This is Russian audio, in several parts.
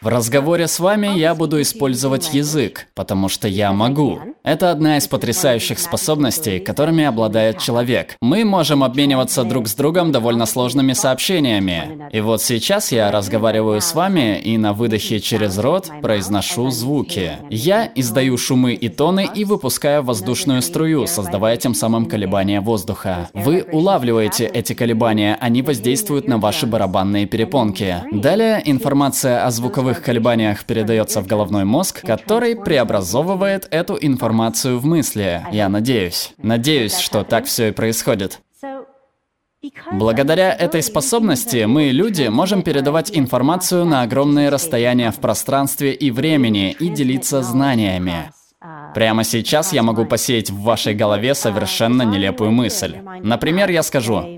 В разговоре с вами я буду использовать язык, потому что я могу. Это одна из потрясающих способностей, которыми обладает человек. Мы можем обмениваться друг с другом довольно сложными сообщениями. И вот сейчас я разговариваю с вами и на выдохе через рот произношу звуки. Я издаю шумы и тоны и выпускаю воздушную струю, создавая тем самым колебания воздуха. Вы улавливаете эти колебания, они воздействуют на ваши барабанные перепонки. Далее информация о звуковых звуковых колебаниях передается в головной мозг, который преобразовывает эту информацию в мысли. Я надеюсь. Надеюсь, что так все и происходит. Благодаря этой способности мы, люди, можем передавать информацию на огромные расстояния в пространстве и времени и делиться знаниями. Прямо сейчас я могу посеять в вашей голове совершенно нелепую мысль. Например, я скажу,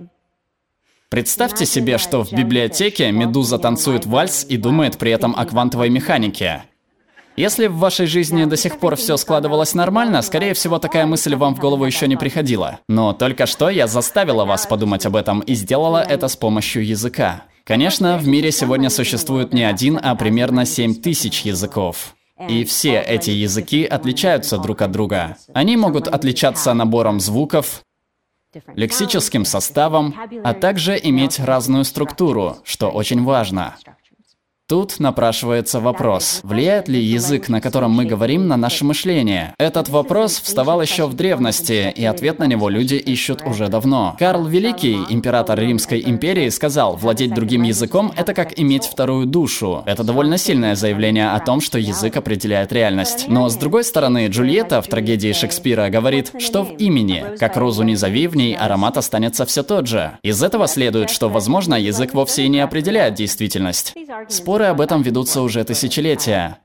Представьте себе, что в библиотеке Медуза танцует вальс и думает при этом о квантовой механике. Если в вашей жизни до сих пор все складывалось нормально, скорее всего, такая мысль вам в голову еще не приходила. Но только что я заставила вас подумать об этом и сделала это с помощью языка. Конечно, в мире сегодня существует не один, а примерно 7 тысяч языков. И все эти языки отличаются друг от друга. Они могут отличаться набором звуков, лексическим составом, а также иметь разную структуру, что очень важно. Тут напрашивается вопрос, влияет ли язык, на котором мы говорим, на наше мышление? Этот вопрос вставал еще в древности, и ответ на него люди ищут уже давно. Карл Великий, император Римской империи, сказал, владеть другим языком – это как иметь вторую душу. Это довольно сильное заявление о том, что язык определяет реальность. Но с другой стороны, Джульетта в трагедии Шекспира говорит, что в имени, как розу не зови, в ней аромат останется все тот же. Из этого следует, что, возможно, язык вовсе и не определяет действительность. Спор Споры об этом ведутся уже тысячелетия.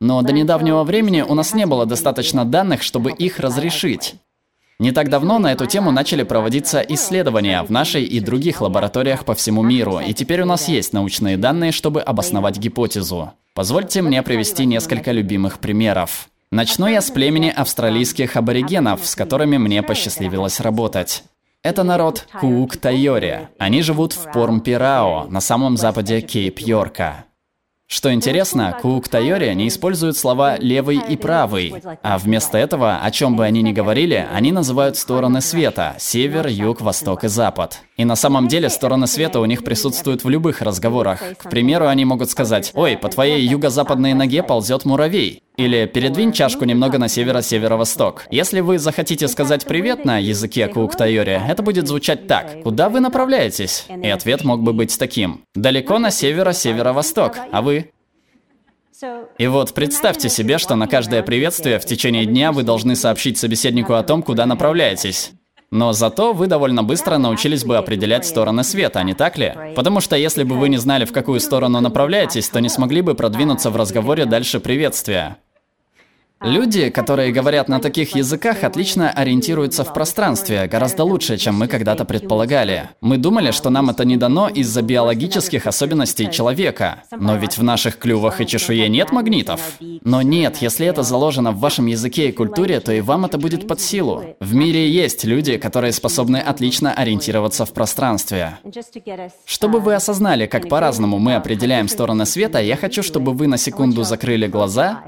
Но до недавнего времени у нас не было достаточно данных, чтобы их разрешить. Не так давно на эту тему начали проводиться исследования в нашей и других лабораториях по всему миру, и теперь у нас есть научные данные, чтобы обосновать гипотезу. Позвольте мне привести несколько любимых примеров. Начну я с племени австралийских аборигенов, с которыми мне посчастливилось работать. Это народ Куук-Тайори. Они живут в Пормпирао, на самом западе Кейп-Йорка. Что интересно, Куук-Тайори не используют слова «левый» и «правый», а вместо этого, о чем бы они ни говорили, они называют стороны света – север, юг, восток и запад. И на самом деле стороны света у них присутствуют в любых разговорах. К примеру, они могут сказать «Ой, по твоей юго-западной ноге ползет муравей». Или «Передвинь чашку немного на северо-северо-восток». Если вы захотите сказать «привет» на языке Куук-Тайори, это будет звучать так «Куда вы направляетесь?» И ответ мог бы быть таким «Далеко на северо-северо-восток, а вы?» И вот представьте себе, что на каждое приветствие в течение дня вы должны сообщить собеседнику о том, куда направляетесь. Но зато вы довольно быстро научились бы определять стороны света, не так ли? Потому что если бы вы не знали, в какую сторону направляетесь, то не смогли бы продвинуться в разговоре дальше приветствия. Люди, которые говорят на таких языках, отлично ориентируются в пространстве, гораздо лучше, чем мы когда-то предполагали. Мы думали, что нам это не дано из-за биологических особенностей человека. Но ведь в наших клювах и чешуе нет магнитов. Но нет, если это заложено в вашем языке и культуре, то и вам это будет под силу. В мире есть люди, которые способны отлично ориентироваться в пространстве. Чтобы вы осознали, как по-разному мы определяем стороны света, я хочу, чтобы вы на секунду закрыли глаза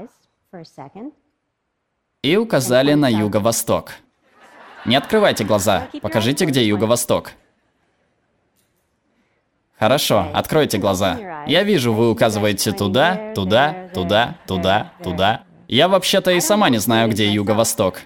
и указали на юго-восток. Не открывайте глаза, покажите, где юго-восток. Хорошо, откройте глаза. Я вижу, вы указываете туда, туда, туда, туда, туда. Я вообще-то и сама не знаю, где юго-восток.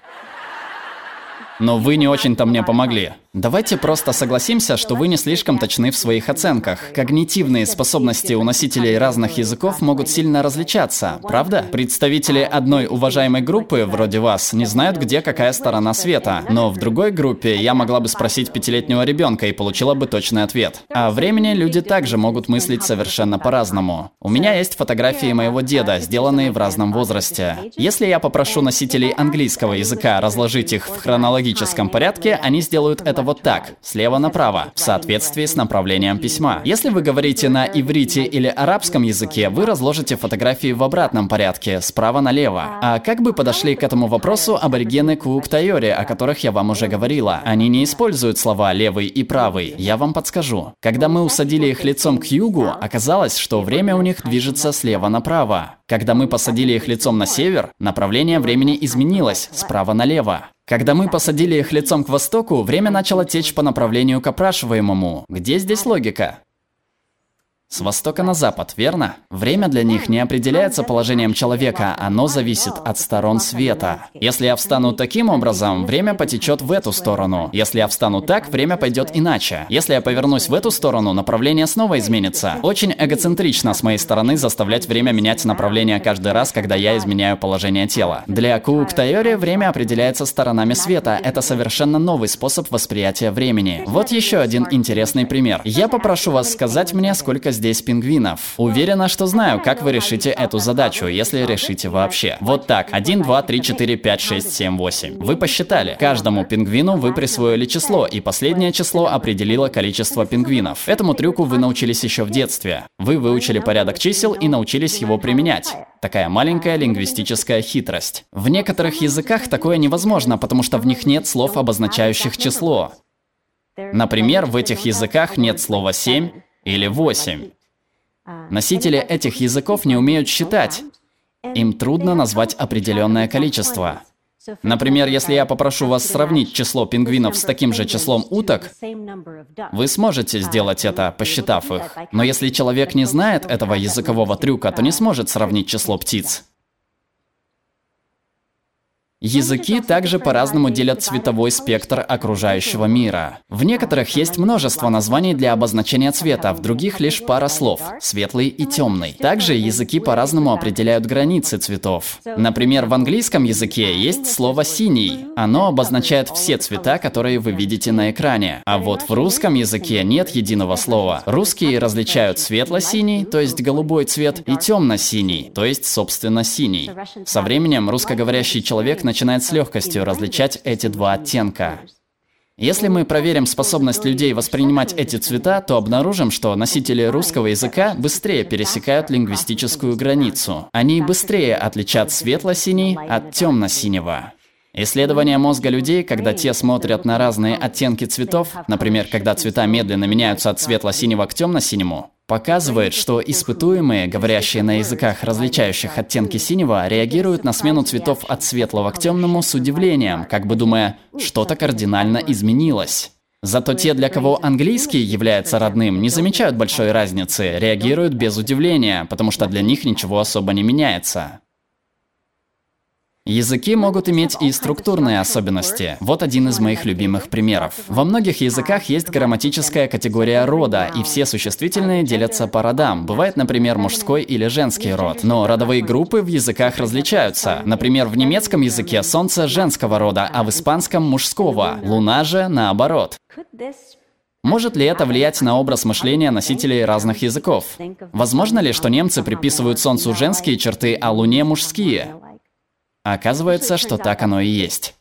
Но вы не очень-то мне помогли. Давайте просто согласимся, что вы не слишком точны в своих оценках. Когнитивные способности у носителей разных языков могут сильно различаться, правда? Представители одной уважаемой группы, вроде вас, не знают, где какая сторона света. Но в другой группе я могла бы спросить пятилетнего ребенка и получила бы точный ответ. А времени люди также могут мыслить совершенно по-разному. У меня есть фотографии моего деда, сделанные в разном возрасте. Если я попрошу носителей английского языка разложить их в хронологическом порядке, они сделают это вот так, слева направо, в соответствии с направлением письма. Если вы говорите на иврите или арабском языке, вы разложите фотографии в обратном порядке, справа налево. А как бы подошли к этому вопросу аборигены Кууктайори, о которых я вам уже говорила? Они не используют слова «левый» и «правый». Я вам подскажу. Когда мы усадили их лицом к югу, оказалось, что время у них движется слева направо. Когда мы посадили их лицом на север, направление времени изменилось справа налево. Когда мы посадили их лицом к востоку, время начало течь по направлению к опрашиваемому. Где здесь логика? С востока на запад, верно? Время для них не определяется положением человека, оно зависит от сторон света. Если я встану таким образом, время потечет в эту сторону. Если я встану так, время пойдет иначе. Если я повернусь в эту сторону, направление снова изменится. Очень эгоцентрично с моей стороны заставлять время менять направление каждый раз, когда я изменяю положение тела. Для Кууктайори время определяется сторонами света. Это совершенно новый способ восприятия времени. Вот еще один интересный пример. Я попрошу вас сказать мне, сколько здесь пингвинов. Уверена, что знаю, как вы решите эту задачу, если решите вообще. Вот так. 1, 2, 3, 4, 5, 6, 7, 8. Вы посчитали. Каждому пингвину вы присвоили число, и последнее число определило количество пингвинов. Этому трюку вы научились еще в детстве. Вы выучили порядок чисел и научились его применять. Такая маленькая лингвистическая хитрость. В некоторых языках такое невозможно, потому что в них нет слов, обозначающих число. Например, в этих языках нет слова «семь», или 8. Носители этих языков не умеют считать. Им трудно назвать определенное количество. Например, если я попрошу вас сравнить число пингвинов с таким же числом уток, вы сможете сделать это, посчитав их. Но если человек не знает этого языкового трюка, то не сможет сравнить число птиц. Языки также по-разному делят цветовой спектр окружающего мира. В некоторых есть множество названий для обозначения цвета, в других лишь пара слов – светлый и темный. Также языки по-разному определяют границы цветов. Например, в английском языке есть слово «синий». Оно обозначает все цвета, которые вы видите на экране. А вот в русском языке нет единого слова. Русские различают светло-синий, то есть голубой цвет, и темно-синий, то есть, собственно, синий. Со временем русскоговорящий человек начинает с легкостью различать эти два оттенка. Если мы проверим способность людей воспринимать эти цвета, то обнаружим, что носители русского языка быстрее пересекают лингвистическую границу. Они быстрее отличат светло-синий от темно-синего. Исследования мозга людей, когда те смотрят на разные оттенки цветов, например, когда цвета медленно меняются от светло-синего к темно-синему, показывает, что испытуемые, говорящие на языках, различающих оттенки синего, реагируют на смену цветов от светлого к темному с удивлением, как бы думая, что-то кардинально изменилось. Зато те, для кого английский является родным, не замечают большой разницы, реагируют без удивления, потому что для них ничего особо не меняется. Языки могут иметь и структурные особенности. Вот один из моих любимых примеров. Во многих языках есть грамматическая категория рода, и все существительные делятся по родам. Бывает, например, мужской или женский род. Но родовые группы в языках различаются. Например, в немецком языке солнце женского рода, а в испанском мужского. Луна же наоборот. Может ли это влиять на образ мышления носителей разных языков? Возможно ли, что немцы приписывают Солнцу женские черты, а Луне мужские? Оказывается, что так оно и есть.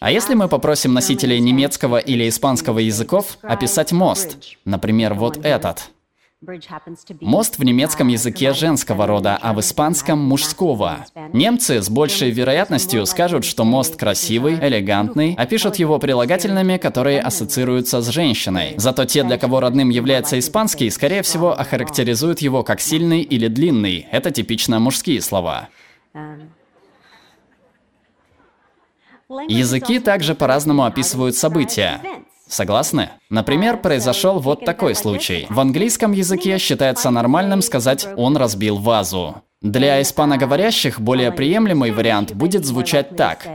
А если мы попросим носителей немецкого или испанского языков описать мост, например, вот этот. Мост в немецком языке женского рода, а в испанском мужского. Немцы с большей вероятностью скажут, что мост красивый, элегантный, опишут его прилагательными, которые ассоциируются с женщиной. Зато те, для кого родным является испанский, скорее всего, охарактеризуют его как сильный или длинный. Это типично мужские слова. Языки также по-разному описывают события. Согласны? Например, произошел вот такой случай. В английском языке считается нормальным сказать «он разбил вазу». Для испаноговорящих более приемлемый вариант будет звучать так.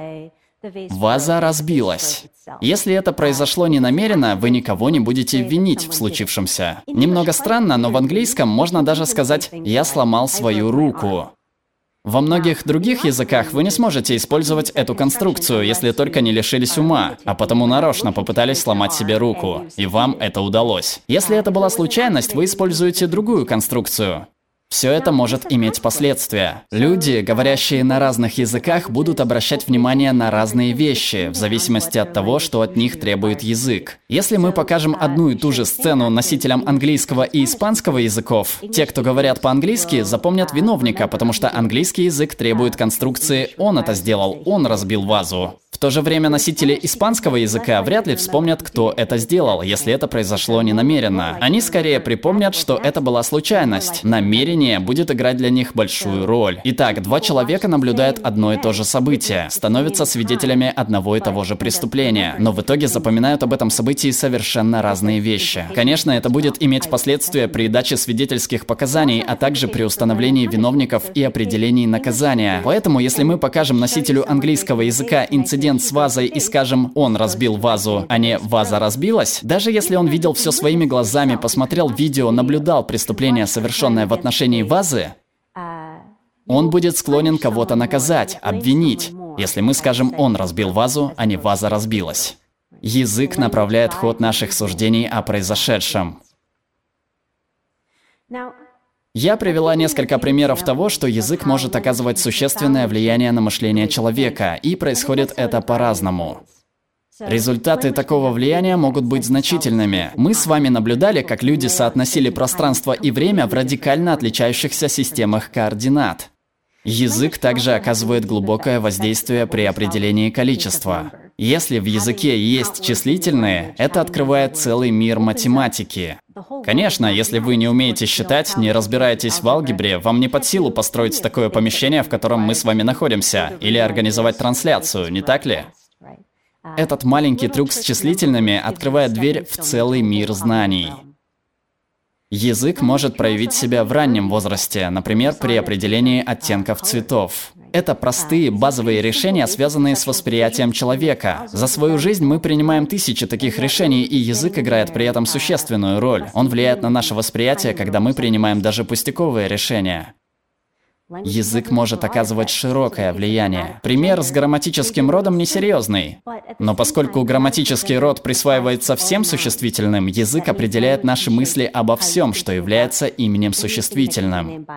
Ваза разбилась. Если это произошло ненамеренно, вы никого не будете винить в случившемся. Немного странно, но в английском можно даже сказать «я сломал свою руку». Во многих других языках вы не сможете использовать эту конструкцию, если только не лишились ума, а потому нарочно попытались сломать себе руку, и вам это удалось. Если это была случайность, вы используете другую конструкцию. Все это может иметь последствия. Люди, говорящие на разных языках, будут обращать внимание на разные вещи, в зависимости от того, что от них требует язык. Если мы покажем одну и ту же сцену носителям английского и испанского языков, те, кто говорят по-английски, запомнят виновника, потому что английский язык требует конструкции «он это сделал, он разбил вазу». В то же время носители испанского языка вряд ли вспомнят, кто это сделал, если это произошло ненамеренно. Они скорее припомнят, что это была случайность. Намерение будет играть для них большую роль. Итак, два человека наблюдают одно и то же событие, становятся свидетелями одного и того же преступления, но в итоге запоминают об этом событии совершенно разные вещи. Конечно, это будет иметь последствия при даче свидетельских показаний, а также при установлении виновников и определении наказания. Поэтому, если мы покажем носителю английского языка инцидент инцидент с вазой и скажем, он разбил вазу, а не ваза разбилась, даже если он видел все своими глазами, посмотрел видео, наблюдал преступление, совершенное в отношении вазы, он будет склонен кого-то наказать, обвинить, если мы скажем, он разбил вазу, а не ваза разбилась. Язык направляет ход наших суждений о произошедшем. Я привела несколько примеров того, что язык может оказывать существенное влияние на мышление человека, и происходит это по-разному. Результаты такого влияния могут быть значительными. Мы с вами наблюдали, как люди соотносили пространство и время в радикально отличающихся системах координат. Язык также оказывает глубокое воздействие при определении количества. Если в языке есть числительные, это открывает целый мир математики. Конечно, если вы не умеете считать, не разбираетесь в алгебре, вам не под силу построить такое помещение, в котором мы с вами находимся, или организовать трансляцию, не так ли? Этот маленький трюк с числительными открывает дверь в целый мир знаний. Язык может проявить себя в раннем возрасте, например, при определении оттенков цветов. Это простые базовые решения, связанные с восприятием человека. За свою жизнь мы принимаем тысячи таких решений, и язык играет при этом существенную роль. Он влияет на наше восприятие, когда мы принимаем даже пустяковые решения. Язык может оказывать широкое влияние. Пример с грамматическим родом несерьезный. Но поскольку грамматический род присваивается всем существительным, язык определяет наши мысли обо всем, что является именем существительным.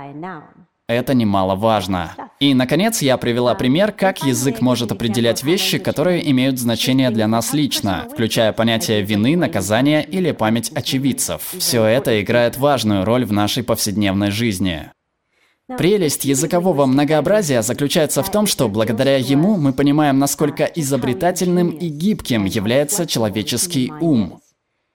Это немаловажно. И, наконец, я привела пример, как язык может определять вещи, которые имеют значение для нас лично, включая понятие вины, наказания или память очевидцев. Все это играет важную роль в нашей повседневной жизни. Прелесть языкового многообразия заключается в том, что благодаря ему мы понимаем, насколько изобретательным и гибким является человеческий ум.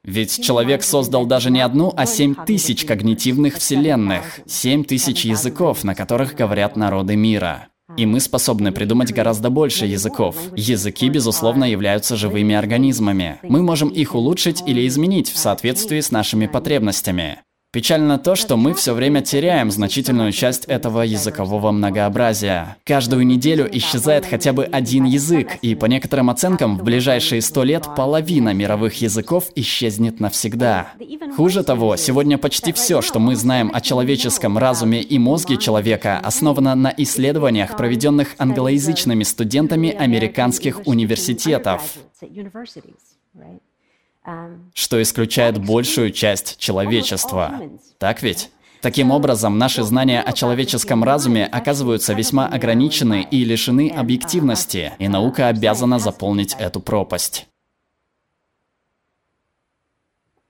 Ведь человек создал даже не одну, а семь тысяч когнитивных вселенных, семь тысяч языков, на которых говорят народы мира. И мы способны придумать гораздо больше языков. Языки, безусловно, являются живыми организмами. Мы можем их улучшить или изменить в соответствии с нашими потребностями. Печально то, что мы все время теряем значительную часть этого языкового многообразия. Каждую неделю исчезает хотя бы один язык, и по некоторым оценкам в ближайшие сто лет половина мировых языков исчезнет навсегда. Хуже того, сегодня почти все, что мы знаем о человеческом разуме и мозге человека, основано на исследованиях, проведенных англоязычными студентами американских университетов что исключает большую часть человечества. Так ведь? Таким образом, наши знания о человеческом разуме оказываются весьма ограничены и лишены объективности, и наука обязана заполнить эту пропасть.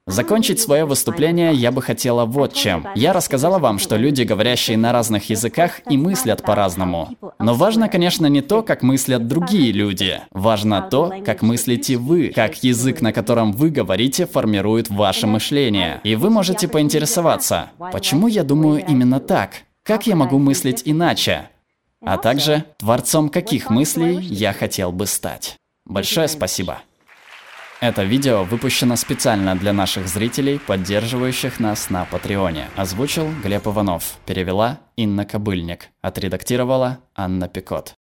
Закончить свое выступление я бы хотела вот чем. Я рассказала вам, что люди, говорящие на разных языках, и мыслят по-разному. Но важно, конечно, не то, как мыслят другие люди. Важно то, как мыслите вы, как язык, на котором вы говорите, формирует ваше мышление. И вы можете поинтересоваться, почему я думаю именно так? Как я могу мыслить иначе? А также, творцом каких мыслей я хотел бы стать. Большое спасибо. Это видео выпущено специально для наших зрителей, поддерживающих нас на Патреоне. Озвучил Глеб Иванов. Перевела Инна Кобыльник. Отредактировала Анна Пикот.